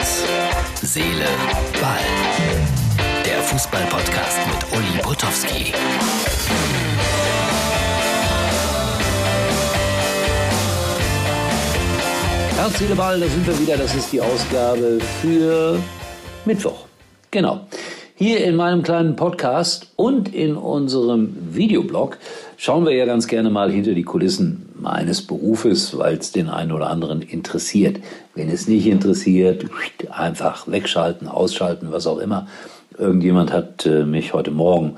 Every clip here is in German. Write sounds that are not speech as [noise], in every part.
Herz, Seele, Ball. Der Fußball-Podcast mit Uli Potowski. Herz, Seele, Ball, da sind wir wieder. Das ist die Ausgabe für Mittwoch. Genau. Hier in meinem kleinen Podcast und in unserem Videoblog schauen wir ja ganz gerne mal hinter die Kulissen meines Berufes, weil es den einen oder anderen interessiert. Wenn es nicht interessiert, einfach wegschalten, ausschalten, was auch immer. Irgendjemand hat äh, mich heute Morgen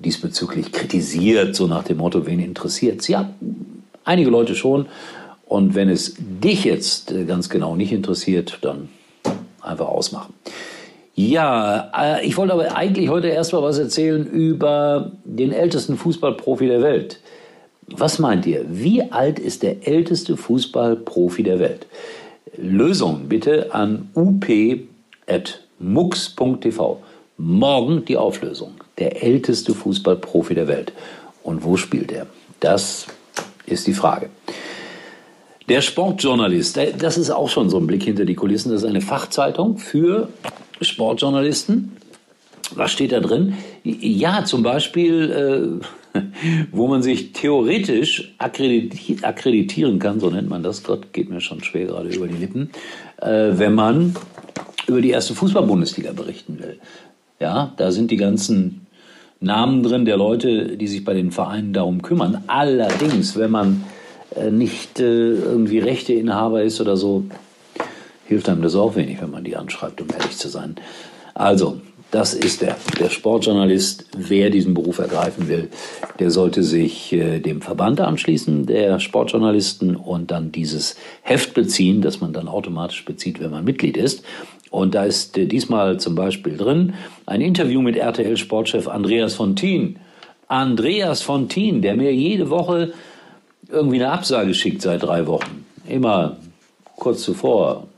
diesbezüglich kritisiert, so nach dem Motto, wen interessiert Ja, einige Leute schon. Und wenn es dich jetzt äh, ganz genau nicht interessiert, dann einfach ausmachen. Ja, äh, ich wollte aber eigentlich heute erstmal was erzählen über den ältesten Fußballprofi der Welt. Was meint ihr? Wie alt ist der älteste Fußballprofi der Welt? Lösung bitte an up.mux.tv. Morgen die Auflösung. Der älteste Fußballprofi der Welt. Und wo spielt er? Das ist die Frage. Der Sportjournalist, das ist auch schon so ein Blick hinter die Kulissen. Das ist eine Fachzeitung für Sportjournalisten. Was steht da drin? Ja, zum Beispiel, äh, [laughs] wo man sich theoretisch akkrediti akkreditieren kann, so nennt man das, Gott geht mir schon schwer gerade über die Lippen, äh, wenn man über die erste Fußball-Bundesliga berichten will. Ja, da sind die ganzen Namen drin der Leute, die sich bei den Vereinen darum kümmern. Allerdings, wenn man nicht äh, irgendwie Rechteinhaber ist oder so, hilft einem das auch wenig, wenn man die anschreibt, um ehrlich zu sein. Also, das ist der, der Sportjournalist. Wer diesen Beruf ergreifen will, der sollte sich äh, dem Verband anschließen, der Sportjournalisten, und dann dieses Heft beziehen, das man dann automatisch bezieht, wenn man Mitglied ist. Und da ist äh, diesmal zum Beispiel drin ein Interview mit RTL-Sportchef Andreas Fontin. Andreas Fontin, der mir jede Woche irgendwie eine Absage schickt seit drei Wochen. Immer kurz zuvor,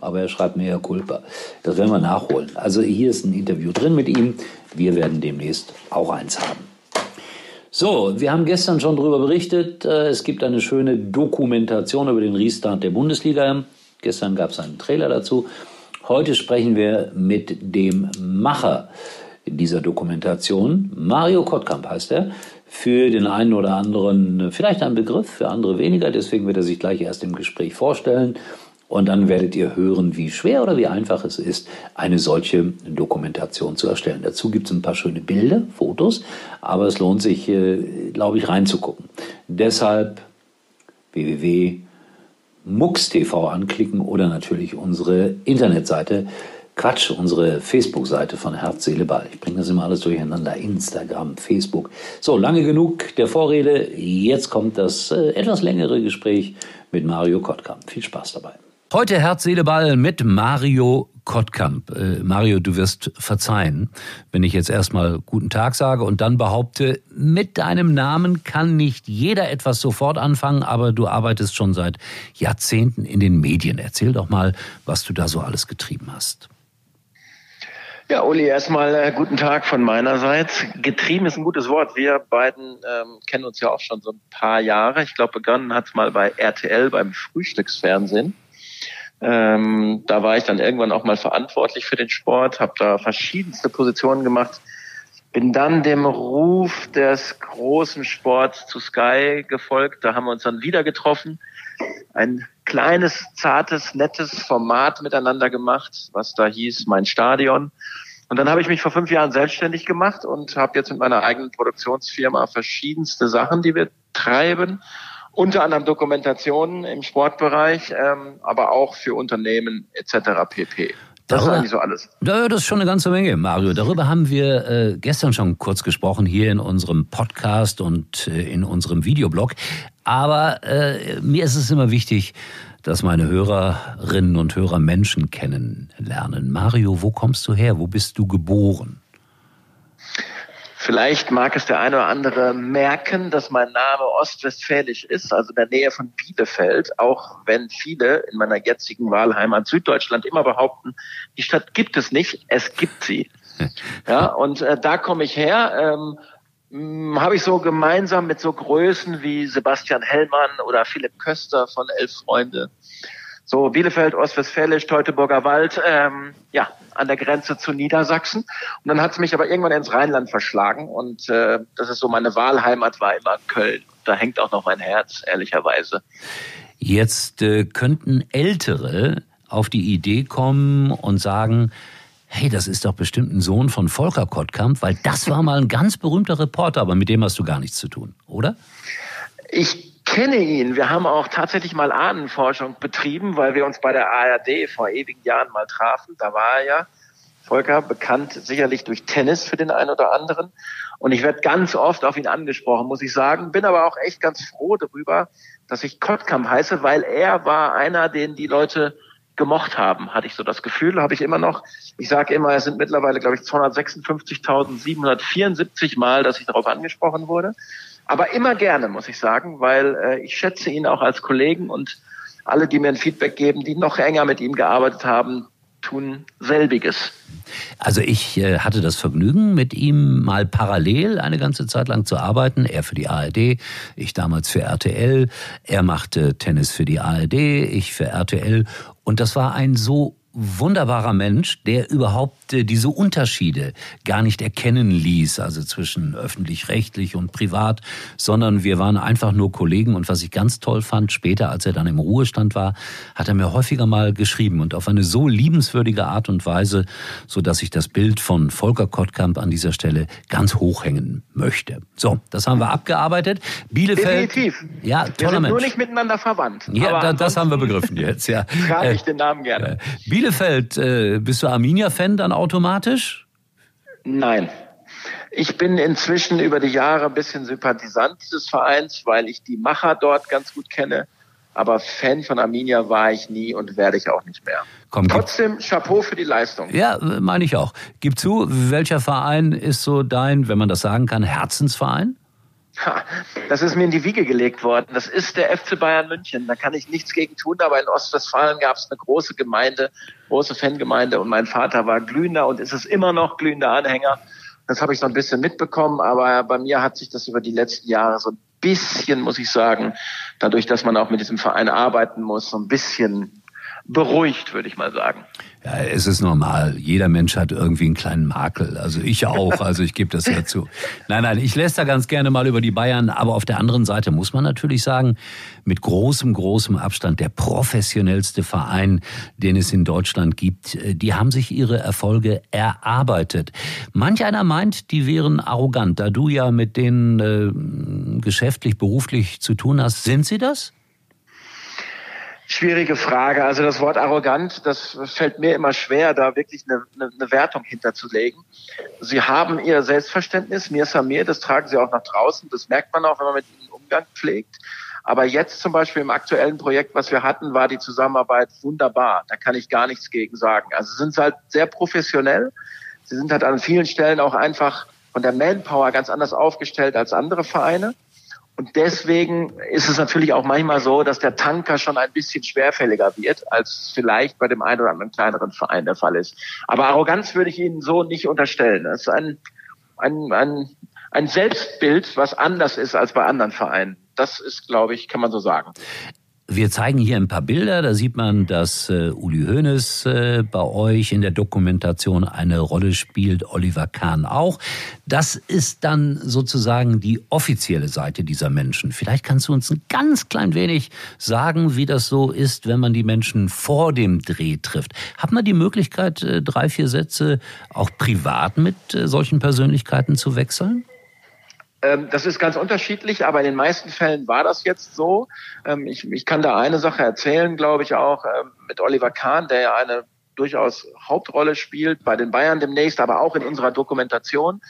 aber er schreibt mehr Culpa. Das werden wir nachholen. Also hier ist ein Interview drin mit ihm. Wir werden demnächst auch eins haben. So, wir haben gestern schon darüber berichtet. Äh, es gibt eine schöne Dokumentation über den Restart der Bundesliga. Gestern gab es einen Trailer dazu. Heute sprechen wir mit dem Macher dieser Dokumentation. Mario Kottkamp heißt er. Für den einen oder anderen vielleicht ein Begriff, für andere weniger. Deswegen wird er sich gleich erst im Gespräch vorstellen und dann werdet ihr hören, wie schwer oder wie einfach es ist, eine solche Dokumentation zu erstellen. Dazu gibt es ein paar schöne Bilder, Fotos, aber es lohnt sich, äh, glaube ich, reinzugucken. Deshalb www.mux.tv anklicken oder natürlich unsere Internetseite. Quatsch, unsere Facebook-Seite von Herz, Seele, Ball. Ich bringe das immer alles durcheinander. Instagram, Facebook. So, lange genug der Vorrede. Jetzt kommt das äh, etwas längere Gespräch mit Mario Kottkamp. Viel Spaß dabei. Heute Herz, Seele, Ball mit Mario Kottkamp. Äh, Mario, du wirst verzeihen, wenn ich jetzt erstmal guten Tag sage und dann behaupte, mit deinem Namen kann nicht jeder etwas sofort anfangen, aber du arbeitest schon seit Jahrzehnten in den Medien. Erzähl doch mal, was du da so alles getrieben hast. Ja, Uli, erstmal äh, guten Tag von meinerseits. Getrieben ist ein gutes Wort. Wir beiden ähm, kennen uns ja auch schon so ein paar Jahre. Ich glaube, begonnen hat es mal bei RTL beim Frühstücksfernsehen. Ähm, da war ich dann irgendwann auch mal verantwortlich für den Sport, habe da verschiedenste Positionen gemacht. Bin dann dem Ruf des großen Sports zu Sky gefolgt. Da haben wir uns dann wieder getroffen. Ein kleines, zartes, nettes Format miteinander gemacht, was da hieß Mein Stadion. Und dann habe ich mich vor fünf Jahren selbstständig gemacht und habe jetzt mit meiner eigenen Produktionsfirma verschiedenste Sachen, die wir treiben unter anderem Dokumentationen im Sportbereich, ähm, aber auch für Unternehmen etc. pp. Das Darüber, ist eigentlich so alles. Ja, das ist schon eine ganze Menge, Mario. Darüber haben wir äh, gestern schon kurz gesprochen, hier in unserem Podcast und äh, in unserem Videoblog. Aber äh, mir ist es immer wichtig, dass meine Hörerinnen und Hörer Menschen kennenlernen. Mario, wo kommst du her? Wo bist du geboren? Vielleicht mag es der eine oder andere merken, dass mein Name ostwestfälisch ist, also in der Nähe von Bielefeld, auch wenn viele in meiner jetzigen Wahlheimat Süddeutschland immer behaupten, die Stadt gibt es nicht, es gibt sie. [laughs] Ja, und äh, da komme ich her. Ähm, habe ich so gemeinsam mit so Größen wie Sebastian Hellmann oder Philipp Köster von Elf Freunde so Bielefeld, Ostwestfälisch, Teutoburger Wald, ähm, ja, an der Grenze zu Niedersachsen. Und dann hat es mich aber irgendwann ins Rheinland verschlagen und äh, das ist so meine Wahlheimat war immer Köln. Da hängt auch noch mein Herz, ehrlicherweise. Jetzt äh, könnten Ältere auf die Idee kommen und sagen, hey, das ist doch bestimmt ein Sohn von Volker Kottkamp, weil das war mal ein ganz berühmter Reporter, aber mit dem hast du gar nichts zu tun, oder? Ich kenne ihn. Wir haben auch tatsächlich mal Ahnenforschung betrieben, weil wir uns bei der ARD vor ewigen Jahren mal trafen. Da war er ja, Volker, bekannt sicherlich durch Tennis für den einen oder anderen. Und ich werde ganz oft auf ihn angesprochen, muss ich sagen. Bin aber auch echt ganz froh darüber, dass ich Kottkamp heiße, weil er war einer, den die Leute gemocht haben, hatte ich so das Gefühl, habe ich immer noch. Ich sage immer, es sind mittlerweile, glaube ich, 256.774 Mal, dass ich darauf angesprochen wurde. Aber immer gerne, muss ich sagen, weil äh, ich schätze ihn auch als Kollegen und alle, die mir ein Feedback geben, die noch enger mit ihm gearbeitet haben, tun selbiges. Also ich äh, hatte das Vergnügen, mit ihm mal parallel eine ganze Zeit lang zu arbeiten. Er für die ARD, ich damals für RTL. Er machte Tennis für die ARD, ich für RTL. Und das war ein so wunderbarer Mensch, der überhaupt äh, diese Unterschiede gar nicht erkennen ließ, also zwischen öffentlich-rechtlich und privat, sondern wir waren einfach nur Kollegen und was ich ganz toll fand, später, als er dann im Ruhestand war, hat er mir häufiger mal geschrieben und auf eine so liebenswürdige Art und Weise, so dass ich das Bild von Volker Kottkamp an dieser Stelle ganz hochhängen möchte. So, das haben wir abgearbeitet. Bielefeld. Definitiv. Ja, toller wir sind Mensch. nur nicht miteinander verwandt. Ja, da, das haben wir begriffen jetzt, ja. [laughs] Frage ich den Namen gerne. Äh, Bielefeld, äh, bist du Arminia-Fan dann automatisch? Nein. Ich bin inzwischen über die Jahre ein bisschen Sympathisant des Vereins, weil ich die Macher dort ganz gut kenne. Aber Fan von Arminia war ich nie und werde ich auch nicht mehr. Komm, Trotzdem Chapeau für die Leistung. Ja, meine ich auch. Gib zu, welcher Verein ist so dein, wenn man das sagen kann, Herzensverein? Das ist mir in die Wiege gelegt worden. Das ist der FC Bayern München. Da kann ich nichts gegen tun. Aber in Ostwestfalen gab es eine große Gemeinde, große Fangemeinde. Und mein Vater war glühender und ist es immer noch glühender Anhänger. Das habe ich so ein bisschen mitbekommen. Aber bei mir hat sich das über die letzten Jahre so ein bisschen, muss ich sagen, dadurch, dass man auch mit diesem Verein arbeiten muss, so ein bisschen beruhigt, würde ich mal sagen. Ja, es ist normal. Jeder Mensch hat irgendwie einen kleinen Makel. Also ich auch. [laughs] Also ich gebe das ja zu. Nein, nein, ich lässt da ganz gerne mal über die Bayern. Aber auf der anderen Seite muss man natürlich sagen, mit großem, großem Abstand der professionellste Verein, den es in Deutschland gibt. Die haben sich ihre Erfolge erarbeitet. Manch einer meint, die wären arrogant. Da du ja mit denen äh, geschäftlich, beruflich zu tun hast, sind sie das? Schwierige Frage. Also das Wort arrogant, das fällt mir immer schwer, da wirklich eine, eine, eine Wertung hinterzulegen. Sie haben ihr Selbstverständnis, mir ist mir, das tragen sie auch nach draußen. Das merkt man auch, wenn man mit ihnen Umgang pflegt. Aber jetzt zum Beispiel im aktuellen Projekt, was wir hatten, war die Zusammenarbeit wunderbar. Da kann ich gar nichts gegen sagen. Also sind sie halt sehr professionell. Sie sind halt an vielen Stellen auch einfach von der Manpower ganz anders aufgestellt als andere Vereine. Und deswegen ist es natürlich auch manchmal so, dass der Tanker schon ein bisschen schwerfälliger wird, als vielleicht bei dem einen oder anderen kleineren Verein der Fall ist. Aber Arroganz würde ich Ihnen so nicht unterstellen. Das ist ein, ein, ein, ein Selbstbild, was anders ist als bei anderen Vereinen. Das ist, glaube ich, kann man so sagen. Wir zeigen hier ein paar Bilder, da sieht man, dass äh, Uli Hoeneß äh, bei euch in der Dokumentation eine Rolle spielt, Oliver Kahn auch. Das ist dann sozusagen die offizielle Seite dieser Menschen. Vielleicht kannst du uns ein ganz klein wenig sagen, wie das so ist, wenn man die Menschen vor dem Dreh trifft. Hat man die Möglichkeit, äh, drei, vier Sätze auch privat mit äh, solchen Persönlichkeiten zu wechseln? Ähm, das ist ganz unterschiedlich, aber in den meisten Fällen war das jetzt so. Ähm, ich, ich kann da eine Sache erzählen, glaube ich auch, ähm, mit Oliver Kahn, der ja eine durchaus Hauptrolle spielt bei den Bayern demnächst, aber auch in unserer Dokumentation.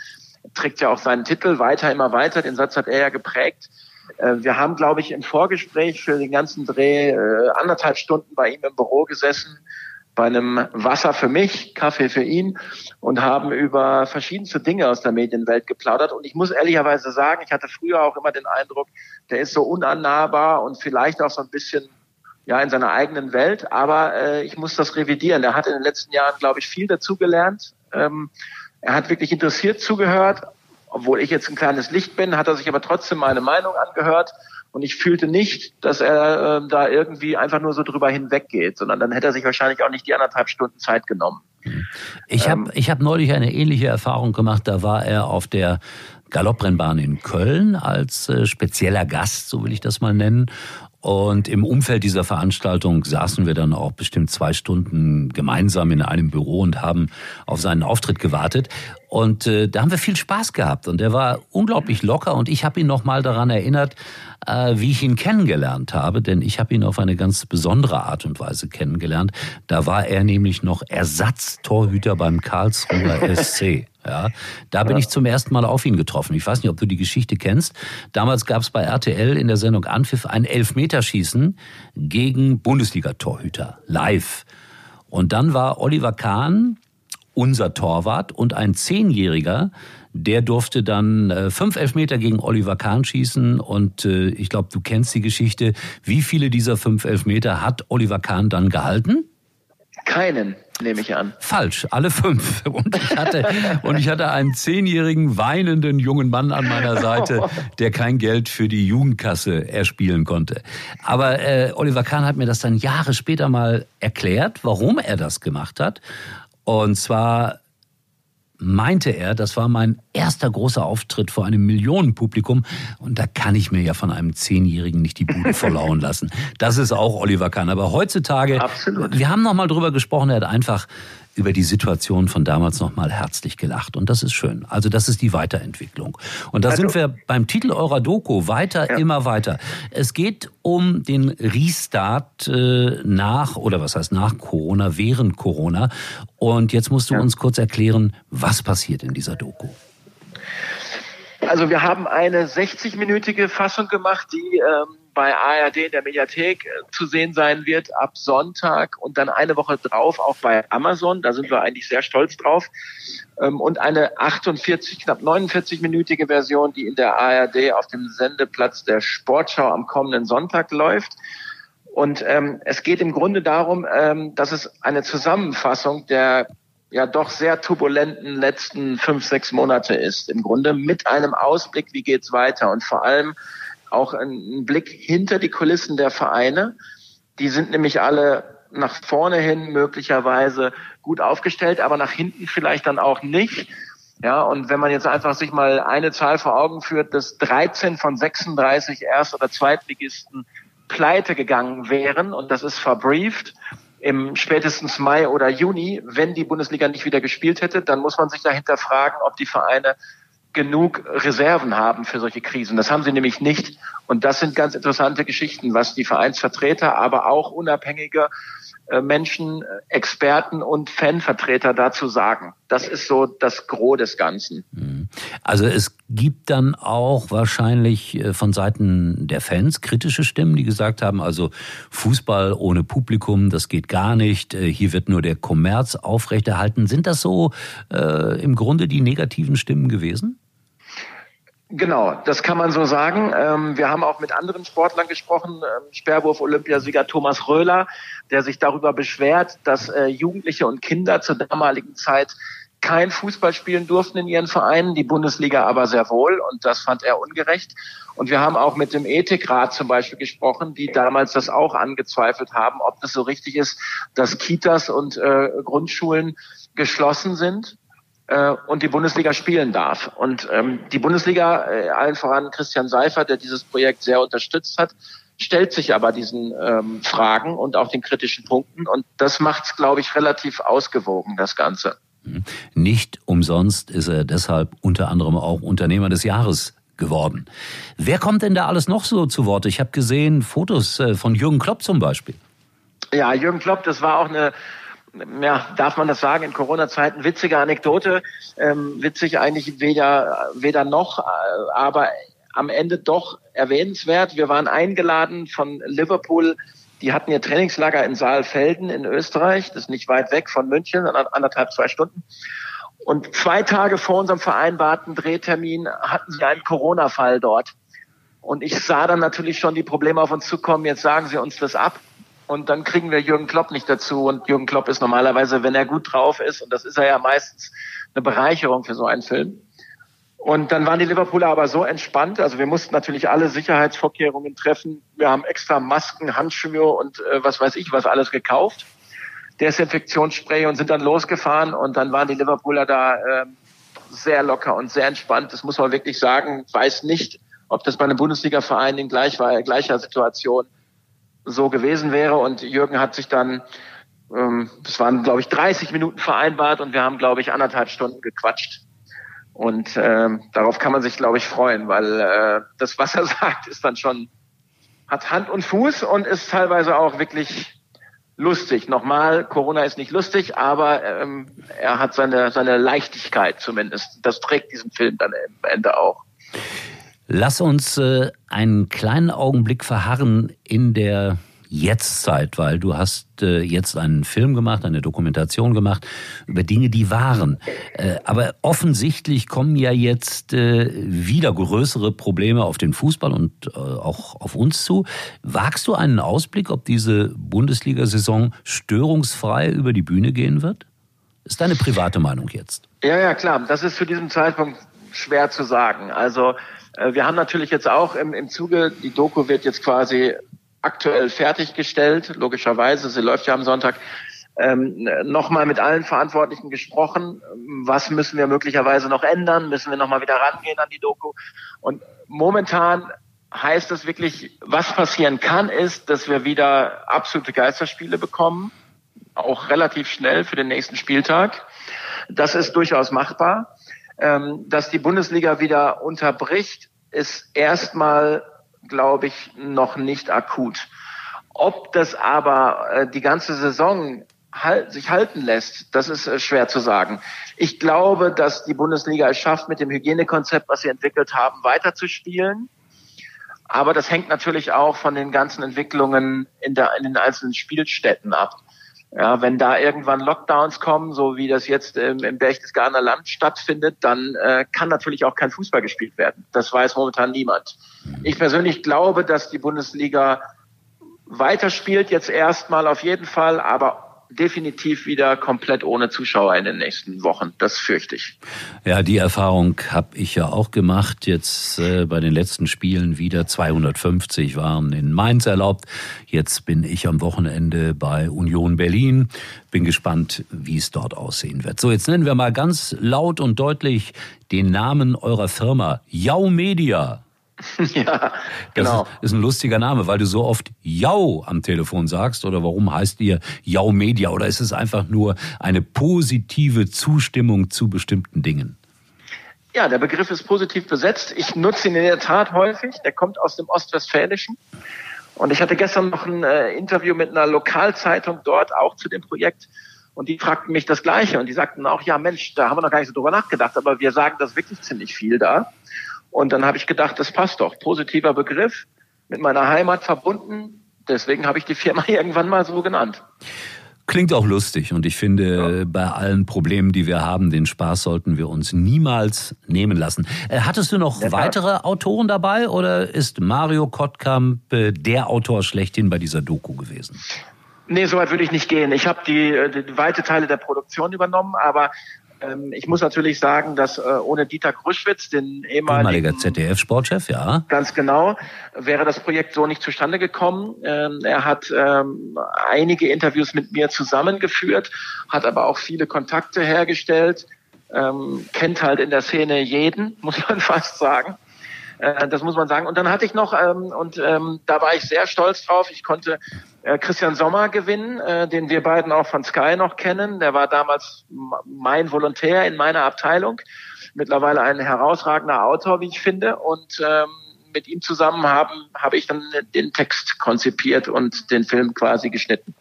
Trägt ja auch seinen Titel weiter, immer weiter. Den Satz hat er ja geprägt. Äh, wir haben, glaube ich, im Vorgespräch für den ganzen Dreh äh, anderthalb Stunden bei ihm im Büro gesessen bei einem Wasser für mich, Kaffee für ihn und haben über verschiedenste Dinge aus der Medienwelt geplaudert. Und ich muss ehrlicherweise sagen, ich hatte früher auch immer den Eindruck, der ist so unannahbar und vielleicht auch so ein bisschen ja in seiner eigenen Welt. Aber äh, ich muss das revidieren. Er hat in den letzten Jahren, glaube ich, viel dazugelernt. Ähm, er hat wirklich interessiert zugehört. Obwohl ich jetzt ein kleines Licht bin, hat er sich aber trotzdem meine Meinung angehört Und ich fühlte nicht, dass er äh, da irgendwie einfach nur so drüber hinweggeht, sondern dann hätte er sich wahrscheinlich auch nicht die anderthalb Stunden Zeit genommen. Ich habe ähm, ich hab neulich eine ähnliche Erfahrung gemacht. Da war er auf der Galopprennbahn in Köln als äh, spezieller Gast, so will ich das mal nennen. Und im Umfeld dieser Veranstaltung saßen wir dann auch bestimmt zwei Stunden gemeinsam in einem Büro und haben auf seinen Auftritt gewartet. Und äh, da haben wir viel Spaß gehabt. Und er war unglaublich locker. Und ich habe ihn noch mal daran erinnert, äh, wie ich ihn kennengelernt habe. Denn ich habe ihn auf eine ganz besondere Art und Weise kennengelernt. Da war er nämlich noch Ersatztorhüter beim Karlsruher [laughs] SC. Ja, da bin ja. ich zum ersten Mal auf ihn getroffen. Ich weiß nicht, ob du die Geschichte kennst. Damals gab es bei RTL in der Sendung Anpfiff ein Elfmeterschießen gegen Bundesliga-Torhüter live. Und dann war Oliver Kahn unser Torwart und ein Zehnjähriger, der durfte dann äh, fünf Elfmeter gegen Oliver Kahn schießen und äh, ich glaube, du kennst die Geschichte. Wie viele dieser fünf Elfmeter hat Oliver Kahn dann gehalten? Keinen nehme ich an. Falsch, alle fünf. [laughs] Und ich hatte, und ich hatte einen zehnjährigen weinenden jungen Mann an meiner Seite, [laughs] der kein Geld für die Jugendkasse erspielen konnte. Aber äh, Oliver Kahn hat mir das dann Jahre später mal erklärt, warum er das gemacht hat. Und zwar meinte er, das war mein erster großer Auftritt vor einem Millionenpublikum und da kann ich mir ja von einem Zehnjährigen nicht die Bude verlauen lassen. Das ist auch Oliver Kahn. Aber heutzutage, Absolut. wir haben noch mal drüber gesprochen, er hat einfach über die Situation von damals nochmal herzlich gelacht. Und das ist schön. Also das ist die Weiterentwicklung. Und da also, sind wir beim Titel eurer Doku weiter, ja. immer weiter. Es geht um den Restart äh, nach, oder was heißt nach Corona, während Corona. Und jetzt musst du ja. uns kurz erklären, was passiert in dieser Doku. Also wir haben eine 60-minütige Fassung gemacht, die ähm, bei ARD in der Mediathek äh, zu sehen sein wird ab Sonntag und dann eine Woche drauf auch bei Amazon. Da sind wir eigentlich sehr stolz drauf. Ähm, und eine 48, knapp 49-minütige Version, die in der ARD auf dem Sendeplatz der Sportschau am kommenden Sonntag läuft. Und ähm, es geht im Grunde darum, ähm, dass es eine Zusammenfassung der ja doch sehr turbulenten letzten fünf, sechs Monate ist. Im Grunde mit einem Ausblick, wie geht's weiter und vor allem auch ein Blick hinter die Kulissen der Vereine. Die sind nämlich alle nach vorne hin möglicherweise gut aufgestellt, aber nach hinten vielleicht dann auch nicht. Ja, und wenn man jetzt einfach sich mal eine Zahl vor Augen führt, dass 13 von 36 Erst- oder Zweitligisten pleite gegangen wären und das ist verbrieft im spätestens Mai oder Juni, wenn die Bundesliga nicht wieder gespielt hätte, dann muss man sich dahinter fragen, ob die Vereine genug Reserven haben für solche Krisen. Das haben sie nämlich nicht. Und das sind ganz interessante Geschichten, was die Vereinsvertreter, aber auch unabhängige äh, Menschen, äh, Experten und Fanvertreter dazu sagen. Das ist so das Gros des Ganzen. Mhm. Also es gibt dann auch wahrscheinlich äh, von Seiten der Fans kritische Stimmen, die gesagt haben, also Fußball ohne Publikum, das geht gar nicht. Hier wird nur der Kommerz aufrechterhalten. Sind das so äh, im Grunde die negativen Stimmen gewesen? Genau, das kann man so sagen. Ähm, wir haben auch mit anderen Sportlern gesprochen. Ähm, Sperrwurf-Olympiasieger Thomas Röhler, der sich darüber beschwert, dass äh, Jugendliche und Kinder zur damaligen Zeit kein Fußball spielen durften in ihren Vereinen, die Bundesliga aber sehr wohl und das fand er ungerecht. Und wir haben auch mit dem Ethikrat zum Beispiel gesprochen, die damals das auch angezweifelt haben, ob das so richtig ist, dass Kitas und äh, Grundschulen geschlossen sind und die Bundesliga spielen darf. Und ähm, die Bundesliga, äh, allen voran Christian Seifert, der dieses Projekt sehr unterstützt hat, stellt sich aber diesen ähm, Fragen und auch den kritischen Punkten. Und das macht es, glaube ich, relativ ausgewogen, das Ganze. Mhm. Nicht umsonst ist er deshalb unter anderem auch Unternehmer des Jahres geworden. Wer kommt denn da alles noch so zu Wort? Ich habe gesehen Fotos äh, von Jürgen Klopp zum Beispiel. Ja, Jürgen Klopp, das war auch eine ja, darf man das sagen, in Corona-Zeiten witzige Anekdote, ähm, witzig eigentlich weder, weder noch, aber am Ende doch erwähnenswert. Wir waren eingeladen von Liverpool, die hatten ihr Trainingslager in Saalfelden in Österreich, das ist nicht weit weg von München, anderthalb, zwei Stunden. Und zwei Tage vor unserem vereinbarten Drehtermin hatten sie einen Corona-Fall dort. Und ich sah dann natürlich schon die Probleme auf uns zukommen, jetzt sagen sie uns das ab. Und dann kriegen wir Jürgen Klopp nicht dazu. Und Jürgen Klopp ist normalerweise, wenn er gut drauf ist, und das ist er ja meistens, eine Bereicherung für so einen Film. Und dann waren die Liverpooler aber so entspannt. Also wir mussten natürlich alle Sicherheitsvorkehrungen treffen. Wir haben extra Masken, Handschuhe und äh, was weiß ich was alles gekauft. Desinfektionsspray und sind dann losgefahren. Und dann waren die Liverpooler da äh, sehr locker und sehr entspannt. Das muss man wirklich sagen. Ich weiß nicht, ob das bei einem Bundesliga-Verein in gleich, gleicher Situation so gewesen wäre. Und Jürgen hat sich dann, ähm, das waren, glaube ich, 30 Minuten vereinbart und wir haben, glaube ich, anderthalb Stunden gequatscht. Und äh, darauf kann man sich, glaube ich, freuen, weil äh, das, was er [laughs] sagt, ist dann schon, hat Hand und Fuß und ist teilweise auch wirklich lustig. Nochmal, Corona ist nicht lustig, aber ähm, er hat seine, seine Leichtigkeit zumindest. Das trägt diesen Film dann am Ende auch. Lass uns äh, einen kleinen Augenblick verharren in der Jetztzeit, weil du hast äh, jetzt einen Film gemacht, eine Dokumentation gemacht über Dinge, die waren. Äh, aber offensichtlich kommen ja jetzt äh, wieder größere Probleme auf den Fußball und äh, auch auf uns zu. Wagst du einen Ausblick, ob diese Bundesliga-Saison störungsfrei über die Bühne gehen wird? Ist deine private Meinung jetzt? Ja, ja, klar. Das ist zu diesem Zeitpunkt schwer zu sagen. Also wir haben natürlich jetzt auch im, im Zuge, die Doku wird jetzt quasi aktuell fertiggestellt, logischerweise, sie läuft ja am Sonntag, ähm, nochmal mit allen Verantwortlichen gesprochen. Was müssen wir möglicherweise noch ändern? Müssen wir nochmal wieder rangehen an die Doku? Und momentan heißt es wirklich, was passieren kann, ist, dass wir wieder absolute Geisterspiele bekommen, auch relativ schnell für den nächsten Spieltag. Das ist durchaus machbar. Ähm, dass die Bundesliga wieder unterbricht, ist erstmal glaube ich, noch nicht akut. Ob das aber äh, die ganze Saison halt, sich halten lässt, das ist äh, schwer zu sagen. Ich glaube, dass die Bundesliga es schafft, mit dem Hygienekonzept, was sie entwickelt haben, weiterzuspielen. Aber das hängt natürlich auch von den ganzen Entwicklungen in, der, in den einzelnen Spielstätten ab. Ja, wenn da irgendwann Lockdowns kommen, so wie das jetzt im, im Berchtesgadener Land stattfindet, dann äh, kann natürlich auch kein Fußball gespielt werden. Das weiß momentan niemand. Ich persönlich glaube, dass die Bundesliga weiterspielt, jetzt erstmal auf jeden Fall, aber definitiv wieder komplett ohne Zuschauer in den nächsten Wochen. Das fürchte ich. Ja, die Erfahrung habe ich ja auch gemacht. Jetzt äh, bei den letzten Spielen wieder 250 waren in Mainz erlaubt. Jetzt bin ich am Wochenende bei Union Berlin. Bin gespannt, wie es dort aussehen wird. So, jetzt nennen wir mal ganz laut und deutlich den Namen eurer Firma. Yau Media. [laughs] ja, genau. Das ist, ist, ein lustiger Name, weil du so oft Jau am Telefon sagst. Oder warum heißt ihr Jau Media? Oder ist es einfach nur eine positive Zustimmung zu bestimmten Dingen? Ja, der Begriff ist positiv besetzt. Ich nutze ihn in der Tat häufig. Der kommt aus dem Ostwestfälischen. Und ich hatte gestern noch ein äh, Interview mit einer Lokalzeitung dort, auch zu dem Projekt. Und die fragten mich das Gleiche. Und die sagten auch, ja Mensch, da haben wir noch gar nicht so drüber nachgedacht, aber wir sagen das wirklich ziemlich viel da. Und dann habe ich gedacht, das passt doch. Positiver Begriff, mit meiner Heimat verbunden. Deswegen habe ich die Firma [laughs] irgendwann mal so genannt. Klingt auch lustig und ich finde, ja. bei allen Problemen, die wir haben, den Spaß sollten wir uns niemals nehmen lassen. Äh, hattest du noch ja, weitere Autoren dabei oder ist Mario Kottkamp äh, der Autor schlechthin bei dieser Doku gewesen? Nee, so weit würde ich nicht gehen. Ich habe die, äh, die weite Teile der Produktion übernommen, aber ähm, ich muss natürlich sagen, dass äh, ohne Dieter Gruschwitz, den ehemaligen ehemaliger ZDF-Sportchef, ja, ganz genau, wäre das Projekt so nicht zustande gekommen. Ähm, er hat ähm, einige Interviews mit mir zusammengeführt, hat aber auch viele Kontakte hergestellt, ähm, kennt halt in der Szene jeden, [laughs] muss man fast sagen. Äh, das muss man sagen. Und dann hatte ich noch, ähm, und ähm, da war ich sehr stolz drauf, ich konnte Christian Sommer gewinnen, äh, den wir beiden auch von Sky noch kennen. Der war damals mein Volontär in meiner Abteilung. Mittlerweile ein herausragender Autor, wie ich finde. Und ähm, mit ihm zusammen haben, habe ich dann den Text konzipiert und den Film quasi geschnitten.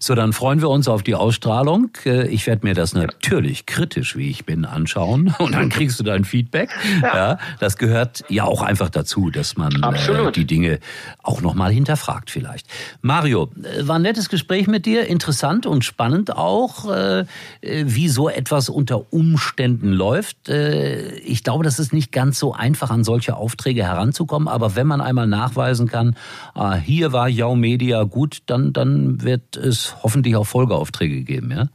So, dann freuen wir uns auf die Ausstrahlung. Äh, ich werde mir das natürlich kritisch, wie ich bin, anschauen [laughs] und dann kriegst du dein Feedback. Ja. ja das gehört ja auch einfach dazu, dass man äh, die Dinge auch nochmal hinterfragt vielleicht. Mario, äh, war ein nettes Gespräch mit dir, interessant und spannend auch, äh, wie so etwas unter Umständen läuft. Äh, ich glaube, das ist nicht ganz so einfach, an solche Aufträge heranzukommen, aber wenn man einmal nachweisen kann, ah, hier war Yao Media gut, dann, dann wird es hoffentlich auch Folgeaufträge geben, ja?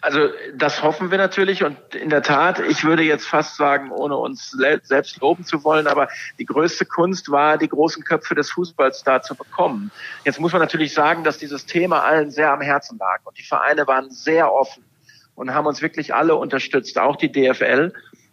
Also das hoffen wir natürlich und in der Tat, ich würde jetzt fast sagen, ohne uns selbst loben zu wollen, aber die größte Kunst war, die großen Köpfe des Fußballs da zu bekommen. Jetzt muss man natürlich sagen, dass dieses Thema allen sehr am Herzen lag und die Vereine waren sehr offen und haben uns wirklich alle unterstützt, auch die DFL.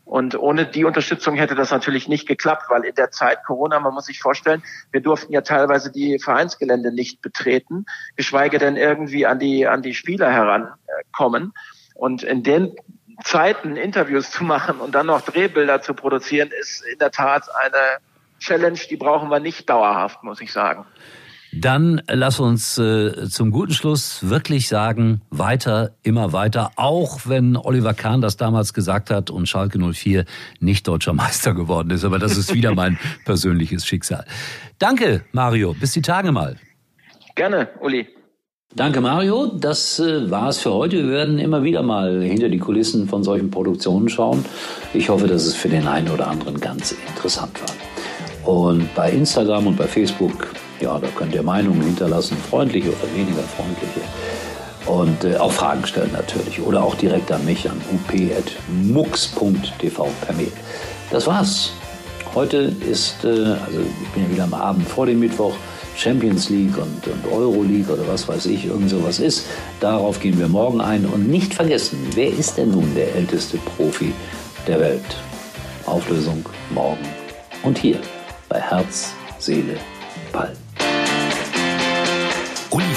Und ohne die Unterstützung hätte das natürlich nicht geklappt, weil in der Zeit Corona, man muss sich vorstellen, wir durften ja teilweise die Vereinsgelände nicht betreten, geschweige denn irgendwie an die, an die Spieler herankommen. Und in den Zeiten Interviews zu machen und dann noch Drehbilder zu produzieren, ist in der Tat eine Challenge, die brauchen wir nicht dauerhaft, muss ich sagen. Dann lass uns äh, zum guten Schluss wirklich sagen, weiter, immer weiter, auch wenn Oliver Kahn das damals gesagt hat und Schalke 04 nicht deutscher [laughs] Meister geworden ist. Aber das ist wieder mein [laughs] persönliches Schicksal. Danke, Mario. Bis die Tage mal. Gerne, Uli. Danke, Mario. Das äh, war es für heute. Wir werden immer wieder mal hinter die Kulissen von solchen Produktionen schauen. Ich hoffe, dass es für den einen oder anderen ganz interessant war. Und bei Instagram und bei Facebook ja, da könnt ihr Meinungen hinterlassen, freundliche oder weniger freundliche. Und äh, auch Fragen stellen natürlich. Oder auch direkt an mich an up.mux.tv per Mail. Das war's. Heute ist, äh, also ich bin ja wieder am Abend vor dem Mittwoch, Champions League und, und Euro League oder was weiß ich, irgend sowas ist. Darauf gehen wir morgen ein. Und nicht vergessen, wer ist denn nun der älteste Profi der Welt? Auflösung morgen und hier bei Herz, Seele, Ball.